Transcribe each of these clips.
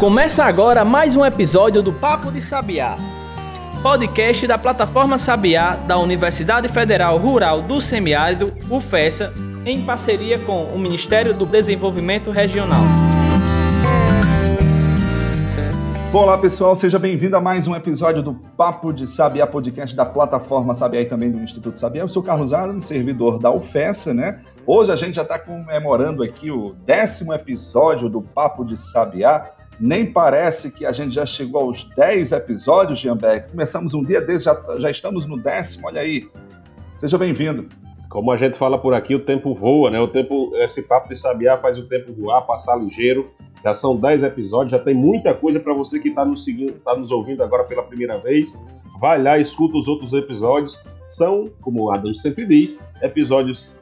Começa agora mais um episódio do Papo de Sabiá, podcast da plataforma Sabiá da Universidade Federal Rural do Semiárido, UFESA, em parceria com o Ministério do Desenvolvimento Regional. Olá pessoal, seja bem-vindo a mais um episódio do Papo de Sabiá, podcast da plataforma Sabiá e também do Instituto Sabiá. Eu sou Carlos Adam, servidor da UFESA, né? Hoje a gente já está comemorando aqui o décimo episódio do Papo de Sabiá. Nem parece que a gente já chegou aos 10 episódios, Gianberg. Começamos um dia desde, já, já estamos no décimo, olha aí. Seja bem-vindo. Como a gente fala por aqui, o tempo voa, né? O tempo, esse papo de sabiá faz o tempo voar, passar ligeiro. Já são 10 episódios, já tem muita coisa para você que está nos está nos ouvindo agora pela primeira vez. Vai lá, escuta os outros episódios. São, como o Adam sempre diz, episódios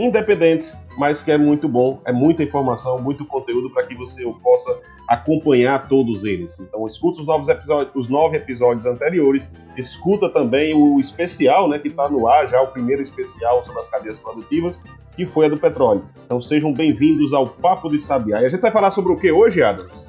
independentes, mas que é muito bom, é muita informação, muito conteúdo para que você possa acompanhar todos eles. Então escuta os novos episódios, os nove episódios anteriores, escuta também o especial, né, que está no ar já o primeiro especial sobre as cadeias produtivas, que foi a do petróleo. Então sejam bem-vindos ao Papo de Sabiá. E a gente vai falar sobre o que hoje, Adams?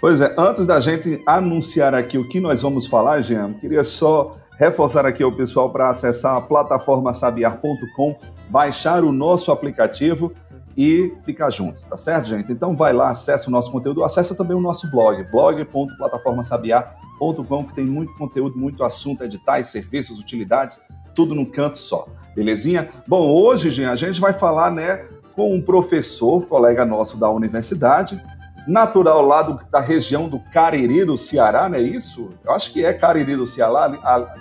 Pois é, antes da gente anunciar aqui o que nós vamos falar, Jean, queria só reforçar aqui ao pessoal para acessar a plataforma sabiar.com, baixar o nosso aplicativo e ficar juntos, tá certo, gente? Então vai lá, acessa o nosso conteúdo, acessa também o nosso blog, blog.plataformasabiar.com, que tem muito conteúdo, muito assunto, editais, serviços, utilidades, tudo num canto só, belezinha? Bom, hoje, gente, a gente vai falar, né, com um professor, colega nosso da universidade, natural lá do, da região do Cariri do Ceará, não é isso? Eu acho que é Cariri do Ceará,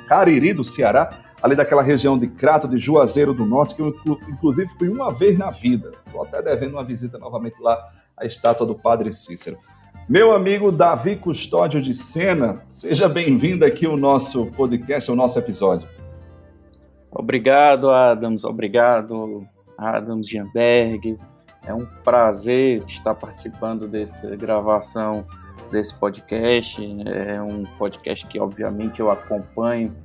Cariri do Ceará, ali daquela região de Crato, de Juazeiro do Norte, que eu inclusive fui uma vez na vida. Estou até devendo uma visita novamente lá à estátua do Padre Cícero. Meu amigo Davi Custódio de Sena, seja bem-vindo aqui ao nosso podcast, ao nosso episódio. Obrigado, Adams. Obrigado, Adams Gianberg. É um prazer estar participando dessa gravação desse podcast. É um podcast que, obviamente, eu acompanho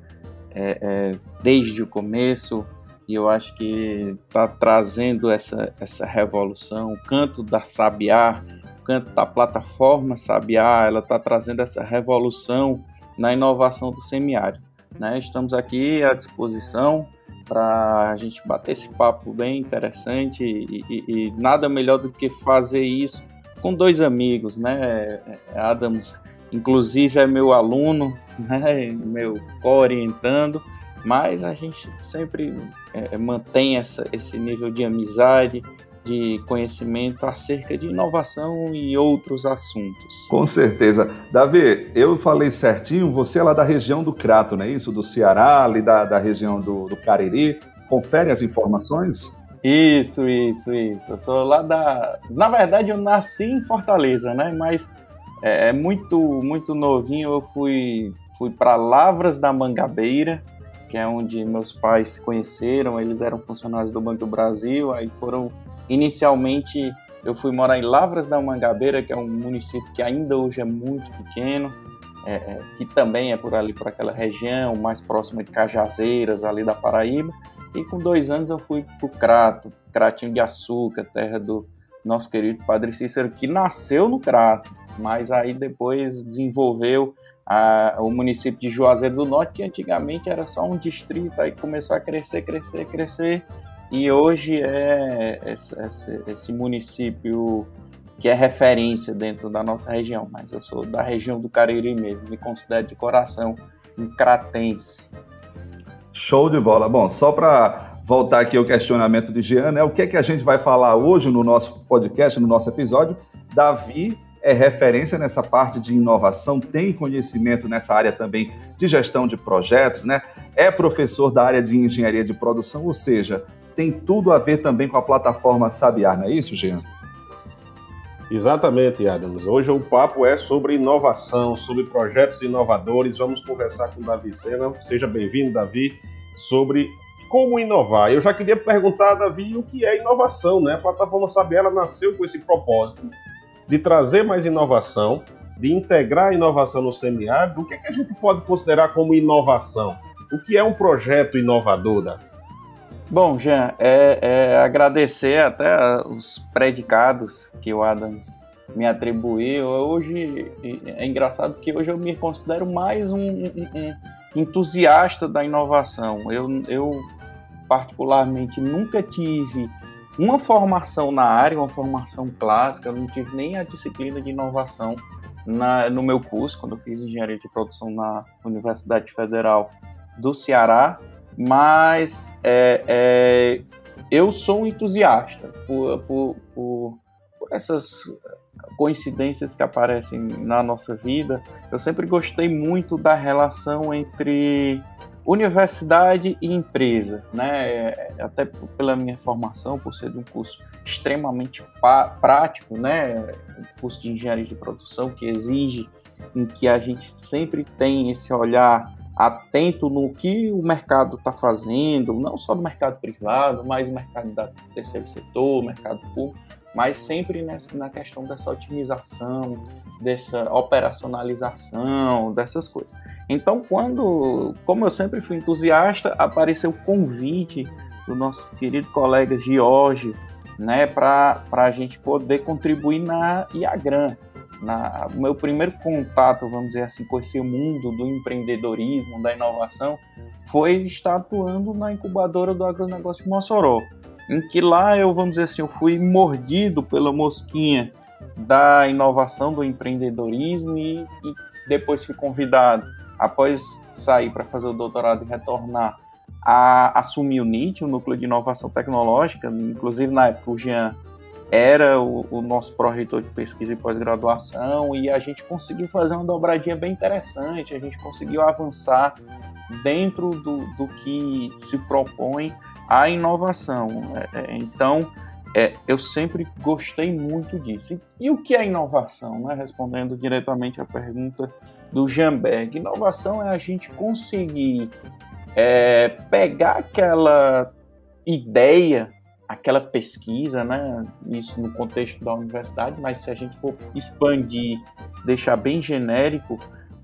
é, é, desde o começo e eu acho que está trazendo essa, essa revolução. O canto da Sabiá, o canto da plataforma Sabiá, ela está trazendo essa revolução na inovação do semiárido. Né? Estamos aqui à disposição para a gente bater esse papo bem interessante e, e, e, nada melhor do que fazer isso com dois amigos, né? Adams, inclusive, é meu aluno, né? Meu co-orientando, mas a gente sempre é, mantém essa, esse nível de amizade, de conhecimento acerca de inovação e outros assuntos. Com certeza. Davi, eu falei certinho, você é lá da região do Crato, não é isso? Do Ceará, ali da, da região do, do Cariri. Confere as informações? Isso, isso, isso. Eu sou lá da. Na verdade, eu nasci em Fortaleza, né? Mas é, é muito, muito novinho. Eu fui, fui para Lavras da Mangabeira, que é onde meus pais se conheceram. Eles eram funcionários do Banco do Brasil, aí foram Inicialmente, eu fui morar em Lavras da Mangabeira, que é um município que ainda hoje é muito pequeno, é, é, que também é por ali, por aquela região, mais próxima de Cajazeiras, ali da Paraíba. E com dois anos eu fui para o Crato, Cratinho de Açúcar, terra do nosso querido Padre Cícero, que nasceu no Crato, mas aí depois desenvolveu a, o município de Juazeiro do Norte, que antigamente era só um distrito, aí começou a crescer, crescer, crescer, e hoje é esse, esse, esse, município que é referência dentro da nossa região, mas eu sou da região do Cariri mesmo, me considero de coração um cratense. Show de bola. Bom, só para voltar aqui ao questionamento de Jean, né? O que é que a gente vai falar hoje no nosso podcast, no nosso episódio? Davi é referência nessa parte de inovação, tem conhecimento nessa área também de gestão de projetos, né? É professor da área de engenharia de produção, ou seja, tem tudo a ver também com a plataforma Sabiar, não é isso, Jean? Exatamente, Adams. Hoje o papo é sobre inovação, sobre projetos inovadores. Vamos conversar com o Davi Sena. Seja bem-vindo, Davi, sobre como inovar. Eu já queria perguntar, Davi, o que é inovação, né? A plataforma Sabiar nasceu com esse propósito de trazer mais inovação, de integrar a inovação no semiárido. O que, é que a gente pode considerar como inovação? O que é um projeto inovador, Davi? Bom, Jean, é, é, agradecer até os predicados que o Adams me atribuir. Hoje é engraçado que hoje eu me considero mais um, um, um entusiasta da inovação. Eu, eu particularmente nunca tive uma formação na área, uma formação clássica, eu não tive nem a disciplina de inovação na, no meu curso, quando eu fiz engenharia de produção na Universidade Federal do Ceará, mas é, é, eu sou um entusiasta por, por, por, por essas coincidências que aparecem na nossa vida. Eu sempre gostei muito da relação entre universidade e empresa, né? Até pela minha formação, por ser de um curso extremamente prático, né? Um curso de engenharia de produção que exige em que a gente sempre tem esse olhar atento no que o mercado está fazendo, não só no mercado privado, mas no mercado do terceiro setor, mercado público, mas sempre nessa, na questão dessa otimização, dessa operacionalização, dessas coisas. Então, quando, como eu sempre fui entusiasta, apareceu o convite do nosso querido colega Giorgio, né, para a gente poder contribuir na Iagran. Na, meu primeiro contato, vamos dizer assim, com esse mundo do empreendedorismo, da inovação, foi estar atuando na incubadora do agronegócio de Mossoró em que lá eu, vamos dizer assim, eu fui mordido pela mosquinha da inovação, do empreendedorismo e, e depois fui convidado, após sair para fazer o doutorado e retornar, a assumir o NIT, o Núcleo de Inovação Tecnológica, inclusive na época o Jean era o, o nosso pró-reitor de pesquisa e pós-graduação e a gente conseguiu fazer uma dobradinha bem interessante, a gente conseguiu avançar dentro do, do que se propõe a inovação. É, é, então, é, eu sempre gostei muito disso. E, e, o que é inovação? Né? Respondendo diretamente à pergunta do Jamberg. Inovação é a gente conseguir é, pegar aquela ideia, aquela pesquisa, né? isso no contexto da universidade, mas se a gente for expandir, deixar bem genérico,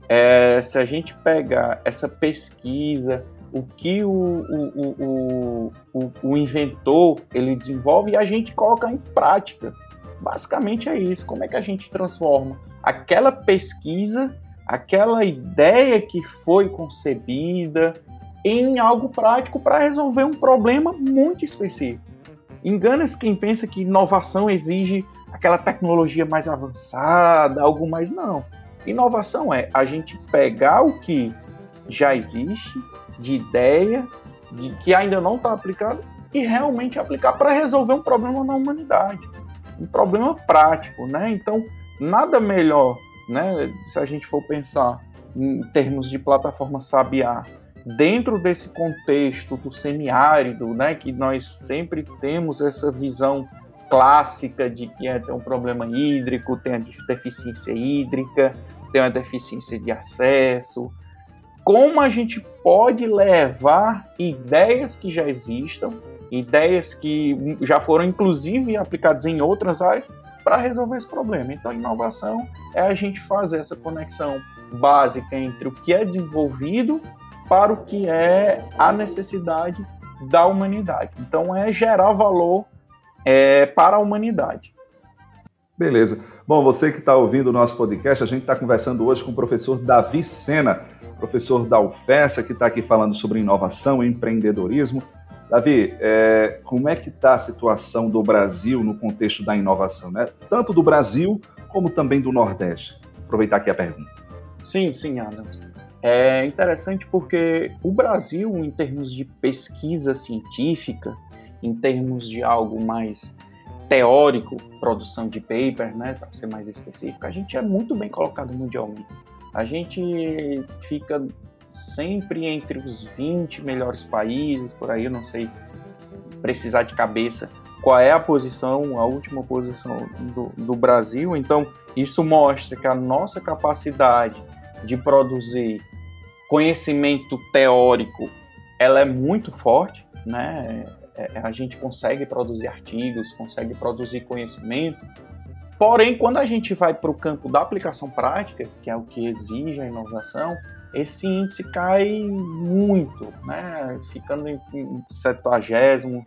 é, se a gente pegar essa pesquisa, o que o, o, o, o, inventor ele desenvolve e a gente coloca em prática. Basicamente é isso. Como é que a gente transforma aquela pesquisa, aquela ideia que foi concebida em algo prático para resolver um problema muito específico. Engana-se quem pensa que inovação exige aquela tecnologia mais avançada, algo mais não. Inovação é a gente pegar o que já existe, de ideia, de que ainda não está aplicado, e realmente aplicar para resolver um problema na humanidade. Um problema prático, né? Então, nada melhor, né? Se a gente for pensar em termos de plataforma Sabiá, dentro desse contexto do semiárido, né? Que nós sempre temos essa visão clássica de que é, tem um problema hídrico, tem a deficiência hídrica, tem uma deficiência de acesso, como a gente pode levar ideias que já existam, ideias que já foram inclusive aplicadas em outras áreas, para resolver esse problema. Então, inovação é a gente fazer essa conexão básica entre o que é desenvolvido para o que é a necessidade da humanidade. Então, é gerar valor é, para a humanidade. Beleza. Bom, você que está ouvindo o nosso podcast, a gente está conversando hoje com o professor Davi Sena professor da UFES, que está aqui falando sobre inovação e empreendedorismo. Davi, é, como é que está a situação do Brasil no contexto da inovação, né? Tanto do Brasil como também do Nordeste. Aproveitar aqui a pergunta. Sim, sim, Adams. É interessante porque o Brasil, em termos de pesquisa científica, em termos de algo mais teórico, produção de paper, né, para ser mais específico, a gente é muito bem colocado mundialmente. A gente fica sempre entre os 20 melhores países, por aí, eu não sei precisar de cabeça qual é a posição, a última posição do, do Brasil. Então, isso mostra que a nossa capacidade de produzir conhecimento teórico ela é muito forte, né? É, a gente consegue produzir artigos, consegue produzir conhecimento, Porém, quando a gente vai para o campo da aplicação prática, que é o que exige a inovação, esse índice cai muito, né? ficando em 70,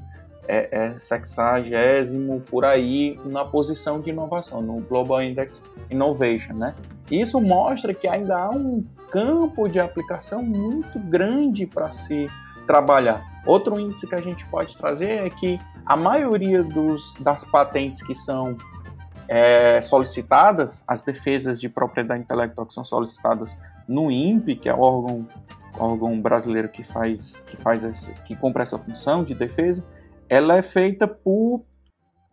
é, é sexagésimo por aí na posição de inovação, no Global Index Innovation, né? Isso mostra que ainda há um campo de aplicação muito grande para se trabalhar. Outro índice que a gente pode trazer é que a maioria dos, das patentes que são é, solicitadas, as defesas de propriedade intelectual que são solicitadas no INPE, que é o órgão, órgão brasileiro que faz, que faz esse, que cumpre essa função de defesa, ela é feita por,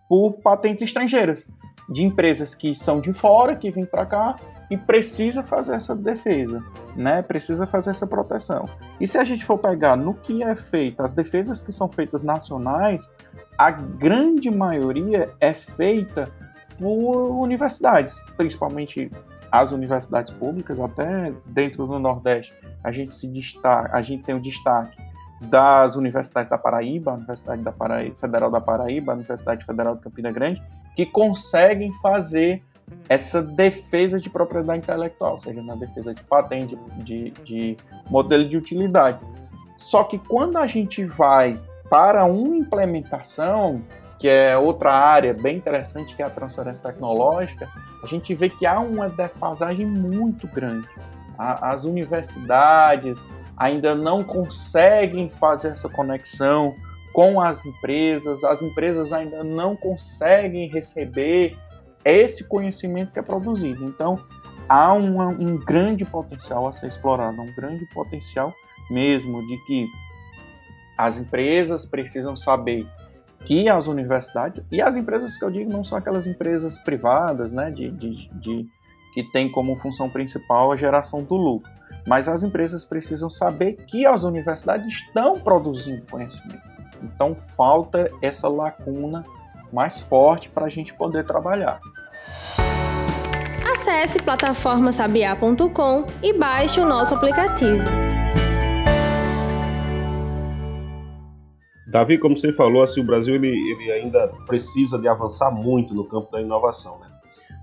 por patentes estrangeiras, de empresas que são de fora, que vêm para cá e precisa fazer essa defesa, né? Precisa fazer essa proteção. E se a gente for pegar no que é feito, as defesas que são feitas nacionais, a grande maioria é feita por universidades, principalmente as universidades públicas, até dentro do Nordeste, a gente se destaca, a gente tem o destaque das universidades da Paraíba, Universidade da Paraíba, Federal da Paraíba, Universidade Federal de Campina Grande, que conseguem fazer essa defesa de propriedade intelectual, seja na defesa de patente, de, de modelo de utilidade. Só que quando a gente vai para uma implementação, que é outra área bem interessante, que é a transferência tecnológica, a gente vê que há uma defasagem muito grande. As universidades ainda não conseguem fazer essa conexão com as empresas, as empresas ainda não conseguem receber esse conhecimento que é produzido. Então, há um grande potencial a ser explorado, um grande potencial mesmo de que as empresas precisam saber que as universidades, e as empresas que eu digo não são aquelas empresas privadas, né, de, de, de que tem como função principal a geração do lucro, mas as empresas precisam saber que as universidades estão produzindo conhecimento. Então falta essa lacuna mais forte para a gente poder trabalhar. Acesse plataformasabiá.com e baixe o nosso aplicativo. Davi, como você falou, assim, o Brasil ele, ele ainda precisa de avançar muito no campo da inovação. Né?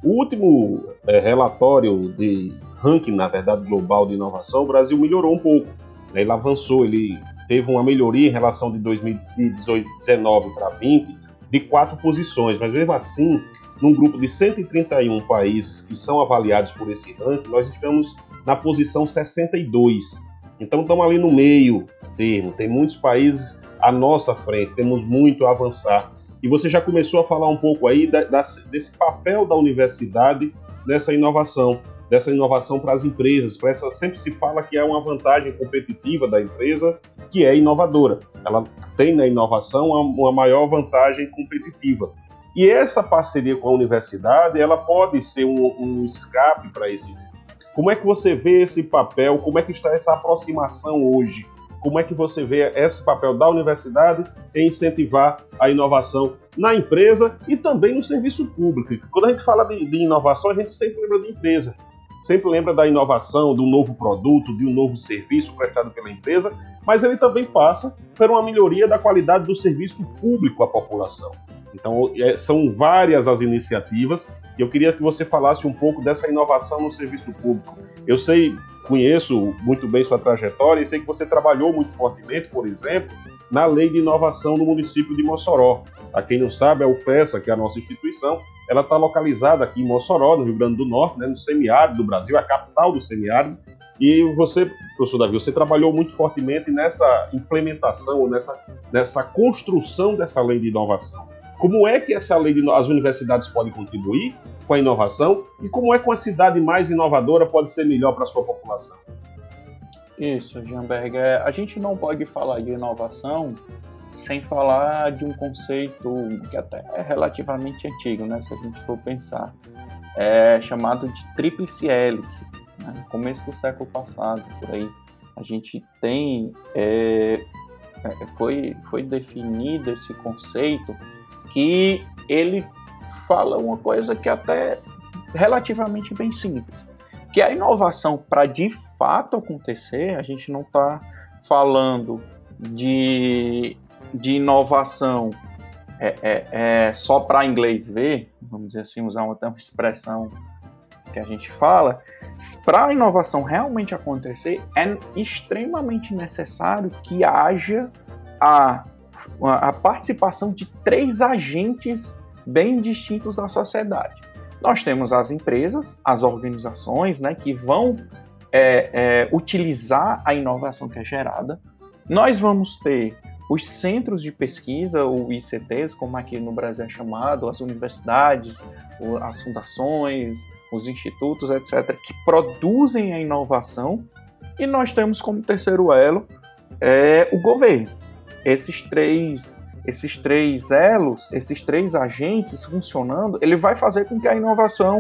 O último é, relatório de ranking, na verdade, global de inovação, o Brasil melhorou um pouco. Né? Ele avançou, ele teve uma melhoria em relação de 2019 para 20 de quatro posições, mas mesmo assim, num grupo de 131 países que são avaliados por esse ranking, nós estamos na posição 62. Então estamos ali no meio termo. Tem muitos países à nossa frente, temos muito a avançar. E você já começou a falar um pouco aí da, da, desse papel da universidade nessa inovação, dessa inovação para as empresas. Para essa sempre se fala que é uma vantagem competitiva da empresa que é inovadora. Ela tem na inovação uma, maior vantagem competitiva. E essa parceria com a universidade, ela pode ser um, um escape para esse. Como é que você vê esse papel? Como é que está essa aproximação hoje? Como é que você vê esse papel da universidade em incentivar a inovação na empresa e também no serviço público? Quando a gente fala de, de inovação, a gente sempre lembra de empresa, sempre lembra da inovação, do novo produto, de um novo serviço prestado pela empresa, mas ele também passa por uma melhoria da qualidade do serviço público à população. Então, é, são várias as iniciativas e eu queria que você falasse um pouco dessa inovação no serviço público. Eu sei, conheço muito bem sua trajetória e sei que você trabalhou muito fortemente, por exemplo, na lei de inovação no município de Mossoró. Para quem não sabe, a UFESA, que é a nossa instituição, ela está localizada aqui em Mossoró, no Rio Grande do Norte, né, no semiárido do Brasil, a capital do semiárido. E você, professor Davi, você trabalhou muito fortemente nessa implementação, nessa, nessa construção dessa lei de inovação. Como é que essa lei de as universidades podem contribuir com a inovação e como é que uma cidade mais inovadora pode ser melhor para a sua população? Isso, Jamberg. É, a gente não pode falar de inovação sem falar de um conceito que até é relativamente antigo, né, se a gente for pensar, é chamado de tríplice hélice. Né? No começo do século passado, por aí, a gente tem é, é foi foi definido esse conceito que ele fala uma coisa que é até relativamente bem simples, que a inovação para de fato acontecer, a gente não está falando de, de inovação é, é, é só para inglês ver, vamos dizer assim, usar uma, uma expressão que a gente fala, para a inovação realmente acontecer, é extremamente necessário que haja a a participação de três agentes bem distintos da sociedade. Nós temos as empresas, as organizações, né, que vão é, é, utilizar a inovação que é gerada. Nós vamos ter os centros de pesquisa, ou ICTs, como aqui no Brasil é chamado, as universidades, as fundações, os institutos, etc., que produzem a inovação. E nós temos como terceiro elo é, o governo. Esses três, esses três elos, esses três agentes funcionando, ele vai fazer com que a inovação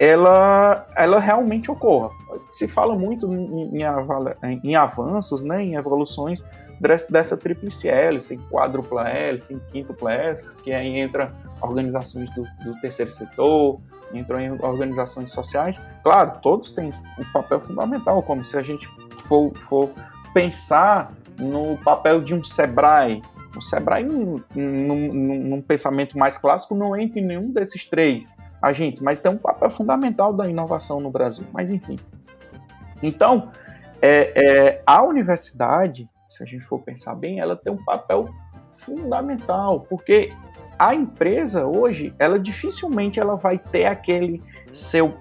ela, ela realmente ocorra. Se fala muito em, em, em avanços, né, em evoluções dessa tríplice hélice, em quádrupla hélice, em quíntupla hélice, que aí entra organizações do, do terceiro setor, entram em organizações sociais. Claro, todos têm um papel fundamental, como se a gente for, for pensar no papel de um Sebrae. O Sebrae, num, num, num, pensamento mais clássico, não entra em nenhum desses três agentes, mas tem um papel fundamental da inovação no Brasil. Mas, enfim. Então, é, é, a universidade, se a gente for pensar bem, ela tem um papel fundamental, porque a empresa hoje, ela dificilmente ela vai ter aquele seu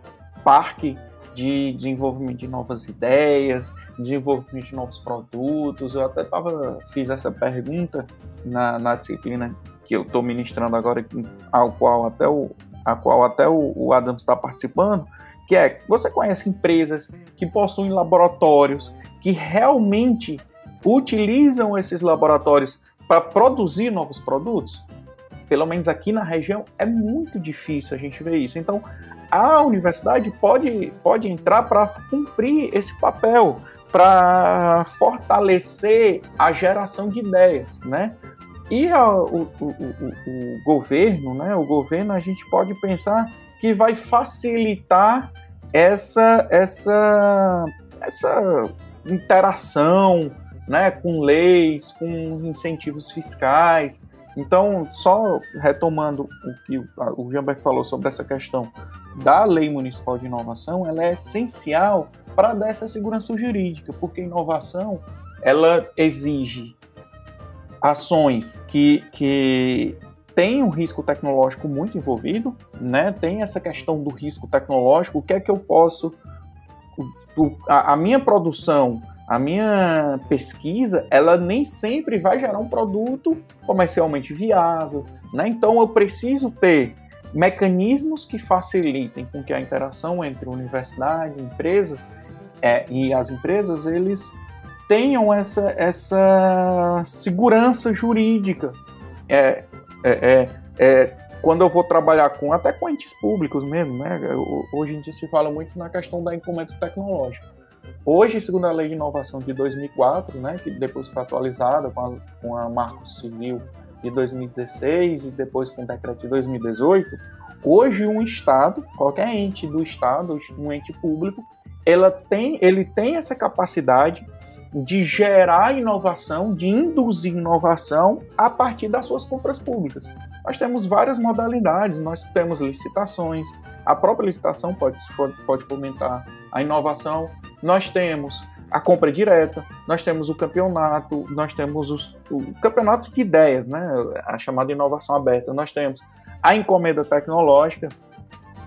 parque de desenvolvimento de novas ideias, desenvolvimento de novos produtos. Eu até tava, fiz essa pergunta na, na disciplina que eu estou ministrando agora, ao qual até o, a qual até o, o Adams está participando, que é, você conhece empresas que possuem laboratórios que realmente utilizam esses laboratórios para produzir novos produtos? Pelo menos aqui na região é muito difícil a gente ver isso. Então, a universidade pode, pode entrar para cumprir esse papel, para fortalecer a geração de ideias, né? E a, o, o, o, o, governo, né? O governo a gente pode pensar que vai facilitar essa essa essa interação, né? Com leis, com incentivos fiscais. Então, só retomando o que o Jamberg falou sobre essa questão da Lei Municipal de Inovação, ela é essencial para dar essa segurança jurídica, porque inovação ela exige ações que, que tem um risco tecnológico muito envolvido, né? Tem essa questão do risco tecnológico, o que é que eu posso a, a minha produção, a minha pesquisa, ela nem sempre vai gerar um produto comercialmente viável, né? Então eu preciso ter mecanismos que facilitem com que a interação entre universidade, empresas é, e as empresas eles tenham essa, essa segurança jurídica. É, é, é, é, quando eu vou trabalhar com até com entes públicos mesmo, né? Hoje em dia se fala muito na questão da encomenda tecnológico. Hoje, segundo a Lei de Inovação de 2004, né, que depois foi atualizada com a, com a Marco Civil de 2016 e depois com o decreto de 2018, hoje um Estado, qualquer ente do Estado, um ente público, ela tem, ele tem essa capacidade de gerar inovação, de induzir inovação a partir das suas compras públicas. Nós temos várias modalidades, nós temos licitações, a própria licitação pode, pode fomentar a inovação, nós temos a compra direta, nós temos o campeonato, nós temos os, o campeonato de ideias, né? a chamada inovação aberta, nós temos a encomenda tecnológica,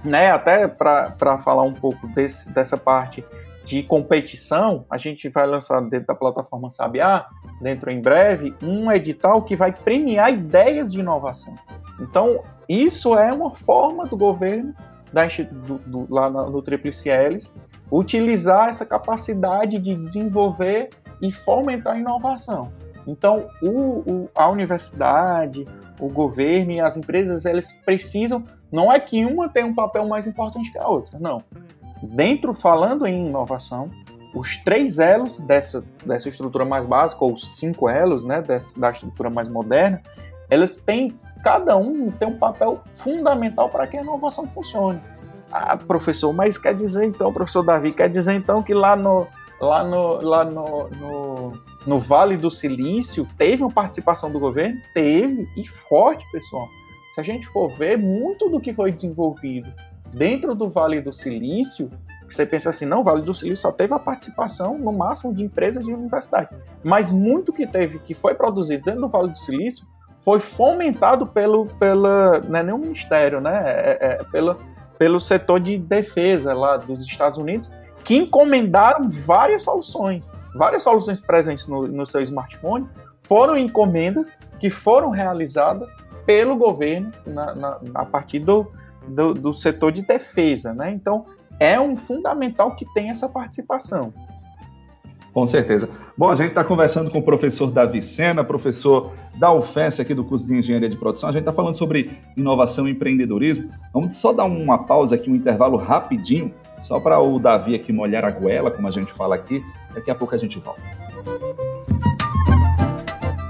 né? até para falar um pouco desse, dessa parte de competição, a gente vai lançar dentro da plataforma Sabiá, dentro em breve, um edital que vai premiar ideias de inovação. Então, isso é uma forma do governo, da, do, do, lá no, Tríplice Hélice, utilizar essa capacidade de desenvolver e fomentar a inovação. Então, o, o, a universidade, o governo e as empresas, elas precisam, não é que uma tem um papel mais importante que a outra, não. Dentro, falando em inovação, os três elos dessa, dessa estrutura mais básica, ou os cinco elos né, dessa, da estrutura mais moderna, elas têm, cada um tem um papel fundamental para que a inovação funcione. Ah, professor, mas quer dizer então, professor Davi, quer dizer então que lá no, lá no, lá no, no, no Vale do Silício teve uma participação do governo? Teve, e forte, pessoal. Se a gente for ver, muito do que foi desenvolvido dentro do Vale do Silício você pensa assim, não, o Vale do Silício só teve a participação no máximo de empresas de universidade. Mas muito que teve, que foi produzido dentro do Vale do Silício, foi fomentado pelo, pela, é nem o ministério, né? É, é, é pela, pelo setor de defesa lá dos Estados Unidos, que encomendaram várias soluções. Várias soluções presentes no, no seu smartphone foram encomendas que foram realizadas pelo governo na, na, a partir do, do, do, setor de defesa. Né? Então, é um fundamental que tem essa participação. Com certeza. Bom, a gente está conversando com o professor Davi Sena, professor da UFES aqui do curso de Engenharia de Produção. A gente está falando sobre inovação e empreendedorismo. Vamos só dar uma pausa aqui, um intervalo rapidinho, só para o Davi aqui molhar a goela, como a gente fala aqui. Daqui a pouco a gente volta.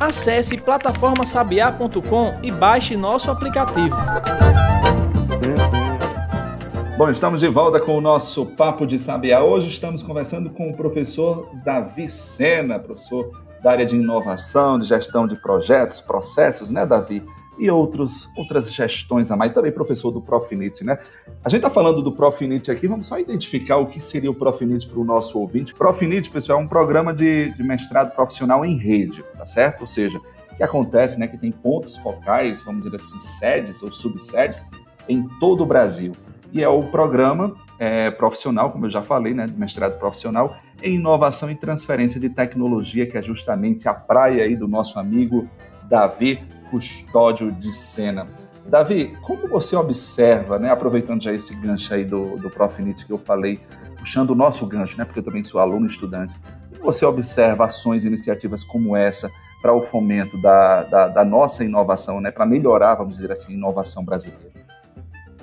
Acesse plataformasabiá.com e baixe nosso aplicativo. Bom, estamos de volta com o nosso Papo de Sabiá. Hoje estamos conversando com o professor Davi Sena, professor da área de inovação, de gestão de projetos, processos, né, Davi? E outros, outras gestões a mais, também professor do Profinit, né? A gente está falando do Profinit aqui, vamos só identificar o que seria o Profinit para o nosso ouvinte. Profinit, pessoal, é um programa de, de mestrado profissional em rede, tá certo? Ou seja, que acontece, né, que tem pontos focais, vamos dizer assim, sedes ou subsedes em todo o Brasil e é o programa é, profissional, como eu já falei, né, mestrado profissional em inovação e transferência de tecnologia, que é justamente a praia aí do nosso amigo Davi Custódio de Sena. Davi, como você observa, né, aproveitando já esse gancho aí do, do Profinit que eu falei, puxando o nosso gancho, né, porque eu também sou aluno estudante, como você observa ações e iniciativas como essa para o fomento da, da, da nossa inovação, né, para melhorar, vamos dizer assim, a inovação brasileira?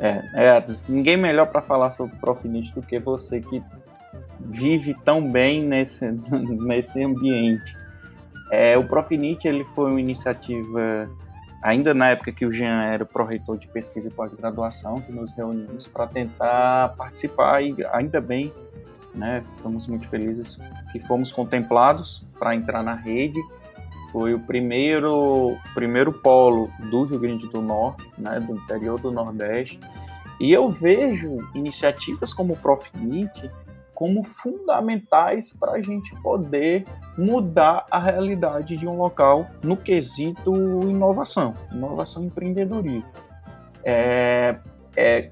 É, é ninguém melhor para falar sobre Profinite do que você que vive tão bem nesse, nesse ambiente. É, o Profinite ele foi uma iniciativa, ainda na época que o Jean era pró-reitor de pesquisa e pós-graduação, que nos reunimos para tentar participar e ainda bem, né, estamos muito felizes que fomos contemplados para entrar na rede foi o primeiro, primeiro polo do Rio Grande do Norte, né, do interior do Nordeste. E eu vejo iniciativas como o Profinit como fundamentais para a gente poder mudar a realidade de um local no quesito inovação, inovação e empreendedorismo. É, é,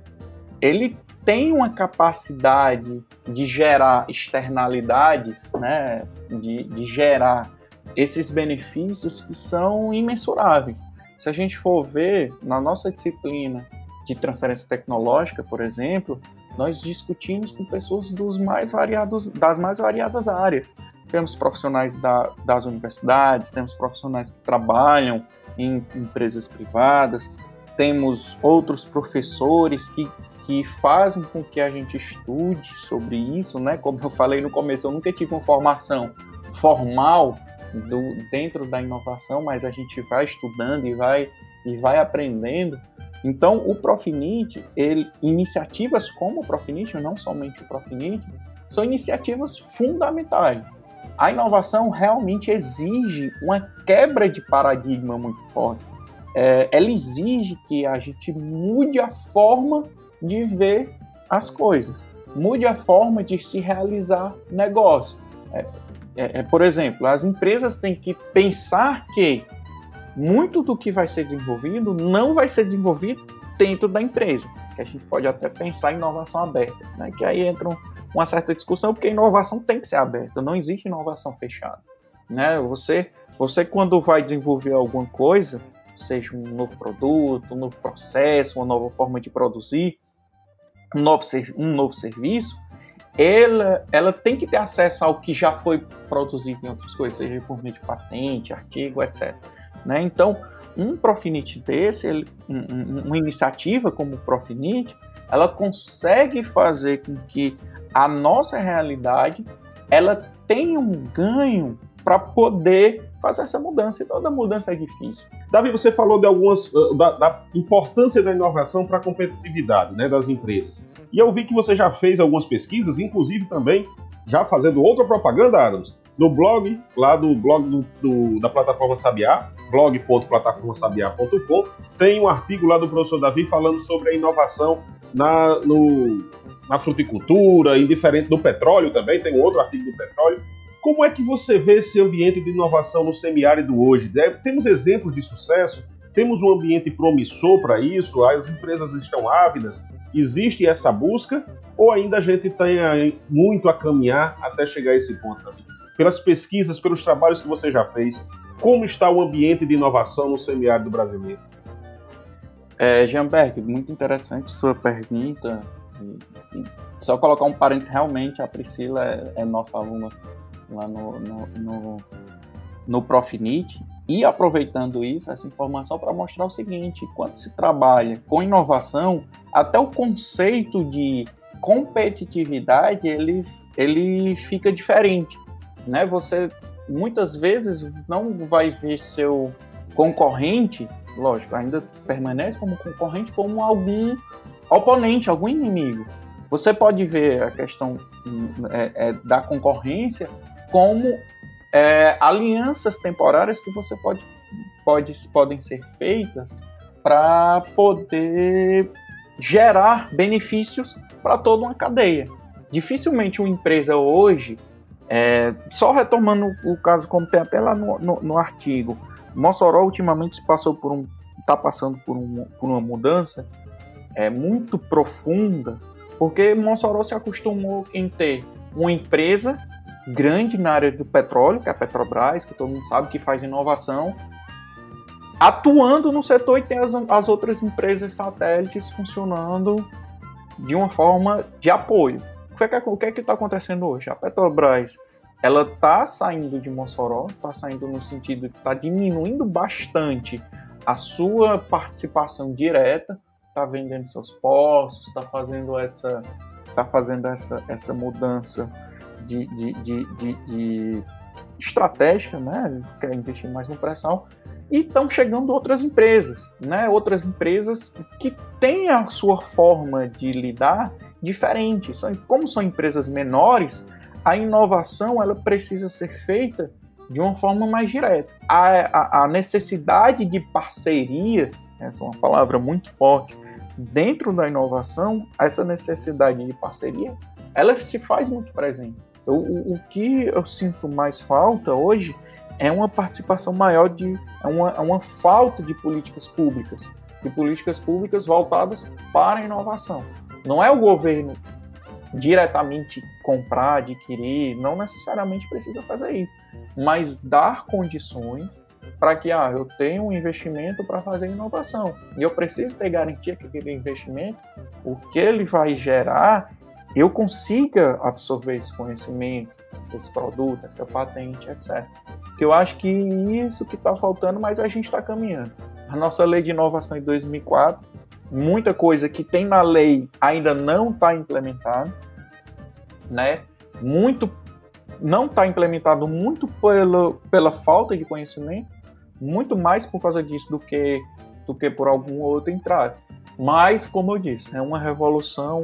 ele tem uma capacidade de gerar externalidades, né, de, de gerar esses benefícios que são imensuráveis. Se a gente for ver na nossa disciplina de transferência tecnológica, por exemplo, nós discutimos com pessoas dos mais variados, das mais variadas áreas. Temos profissionais da, das universidades, temos profissionais que trabalham em empresas privadas, temos outros professores que, que fazem com que a gente estude sobre isso, né? Como eu falei no começo, eu nunca tive uma formação formal do, dentro da inovação, mas a gente vai estudando e vai, e vai aprendendo. Então, o Profinit, ele, iniciativas como o Profinit, não somente o Profinit, são iniciativas fundamentais. A inovação realmente exige uma quebra de paradigma muito forte. É, ela exige que a gente mude a forma de ver as coisas, mude a forma de se realizar negócio. É, é, é, por exemplo, as empresas têm que pensar que muito do que vai ser desenvolvido não vai ser desenvolvido dentro da empresa. Que a gente pode até pensar em inovação aberta, né? que aí entra uma certa discussão, porque inovação tem que ser aberta, não existe inovação fechada. Né? Você, você, quando vai desenvolver alguma coisa, seja um novo produto, um novo processo, uma nova forma de produzir, um novo, um novo serviço, ela, ela tem que ter acesso ao que já foi produzido em outras coisas, seja por meio de patente, artigo, etc. Né? Então, um Profinit desse, ele, um, uma iniciativa como o Profinit, ela consegue fazer com que a nossa realidade ela tenha um ganho para poder fazer essa mudança. E toda mudança é difícil. Davi, você falou de algumas uh, da, da importância da inovação para a competitividade né, das empresas. E eu vi que você já fez algumas pesquisas, inclusive também já fazendo outra propaganda, Adams, no blog, lá do blog do, do, da plataforma Sabiá, blog.plataformasabiá.com, tem um artigo lá do professor Davi falando sobre a inovação na, no, na fruticultura, indiferente do petróleo também, tem um outro artigo do petróleo. Como é que você vê esse ambiente de inovação no semiárido hoje? É, temos exemplos de sucesso? Temos um ambiente promissor para isso? As empresas estão ávidas? Existe essa busca? Ou ainda a gente tem muito a caminhar até chegar a esse ponto também? Pelas pesquisas, pelos trabalhos que você já fez, como está o ambiente de inovação no semiárido brasileiro? É, Jeanberg, muito interessante sua pergunta. Só colocar um parênteses, realmente a Priscila é, é nossa aluna lá no, no, no, no e aproveitando isso, essa informação para mostrar o seguinte: quando se trabalha com inovação, até o conceito de competitividade ele, ele fica diferente, né? Você muitas vezes não vai ver seu concorrente, lógico, ainda permanece como concorrente, como algum oponente, algum inimigo. Você pode ver a questão é, é, da concorrência como é, alianças temporárias que você pode, pode podem ser feitas para poder gerar benefícios para toda uma cadeia. Dificilmente uma empresa hoje, é, só retomando o caso como tem até lá no, no, no artigo, Mossoró ultimamente passou por um, está passando por, um, por uma mudança é, muito profunda, porque Mossoró se acostumou em ter uma empresa grande na área do petróleo, que é a Petrobras, que todo mundo sabe que faz inovação, atuando no setor e tem as, as outras empresas satélites funcionando de uma forma de apoio. O que é que está acontecendo hoje? A Petrobras ela está saindo de Mossoró, está saindo no sentido que está diminuindo bastante a sua participação direta, está vendendo seus postos, está fazendo essa, tá fazendo essa, essa mudança de, de, de, de, estratégica, né? Quer investir mais no pré-sal. E estão chegando outras empresas, né? Outras empresas que têm a sua forma de lidar diferente. Como são empresas menores, a inovação ela precisa ser feita de uma forma mais direta. A, a, a necessidade de parcerias, essa é uma palavra muito forte, dentro da inovação, essa necessidade de parceria, ela se faz muito presente. O, o que eu sinto mais falta hoje é uma participação maior de é uma, é uma falta de políticas públicas, de políticas públicas voltadas para a inovação. Não é o governo diretamente comprar, adquirir, não necessariamente precisa fazer isso, mas dar condições para que ah, eu tenha um investimento para fazer inovação. E eu preciso ter garantia que aquele investimento, o que ele vai gerar, eu consiga absorver esse conhecimento, esse produto, essa patente, etc. Eu acho que isso que está faltando, mas a gente está caminhando. A nossa lei de inovação em 2004, muita coisa que tem na lei ainda não está implementada, né? Muito não está implementado muito pelo, pela falta de conhecimento, muito mais por causa disso do que do que por algum outro entrave. Mas, como eu disse, é uma revolução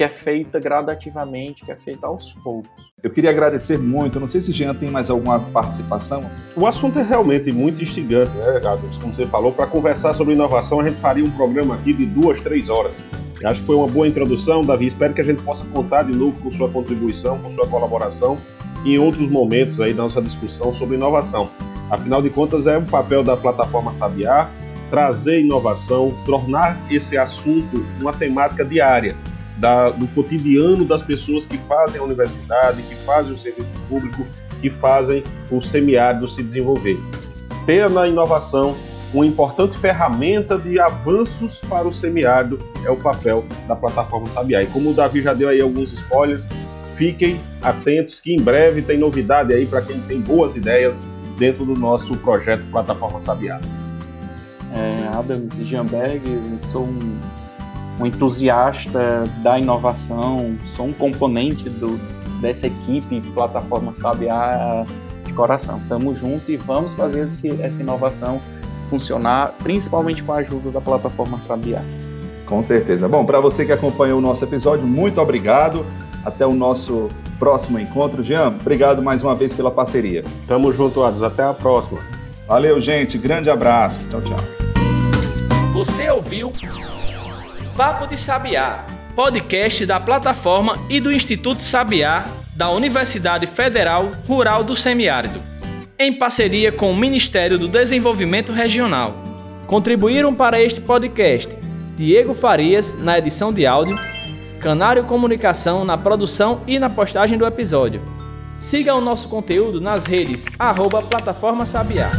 que é feita gradativamente, que é feita aos poucos. Eu queria agradecer muito. não sei se Jean tem mais alguma participação. O assunto é realmente muito instigante, né, Gabs? Como você falou, para conversar sobre inovação, a gente faria um programa aqui de duas, três horas. Acho que foi uma boa introdução, Davi. Espero que a gente possa contar de novo com sua contribuição, com sua colaboração em outros momentos aí da nossa discussão sobre inovação. Afinal de contas, é o papel da plataforma Sabiá trazer inovação, tornar esse assunto uma temática diária da, do cotidiano das pessoas que fazem a universidade, que fazem o serviço público, que fazem o semiárido se desenvolver. Ter na inovação uma importante ferramenta de avanços para o semiárido é o papel da plataforma Sabiá. E como o Davi já deu aí alguns spoilers, fiquem atentos que em breve tem novidade aí para quem tem boas ideias dentro do nosso projeto Plataforma Sabiá. É, Adams e Jamberg, sou um um entusiasta da inovação, sou um componente do, dessa equipe Plataforma Sabiá de coração. Tamo junto e vamos fazer esse, essa inovação funcionar, principalmente com a ajuda da Plataforma Sabiá. Com certeza. Bom, para você que acompanhou o nosso episódio, muito obrigado. Até o nosso próximo encontro. Jean, obrigado mais uma vez pela parceria. Tamo junto, Ados. Até a próxima. Valeu, gente. Grande abraço. Tchau, tchau. Você ouviu Papo de Sabiá, podcast da plataforma e do Instituto Sabiá da Universidade Federal Rural do Semiárido, em parceria com o Ministério do Desenvolvimento Regional. Contribuíram para este podcast Diego Farias na edição de áudio, Canário Comunicação na produção e na postagem do episódio. Siga o nosso conteúdo nas redes arroba Plataforma Sabiá.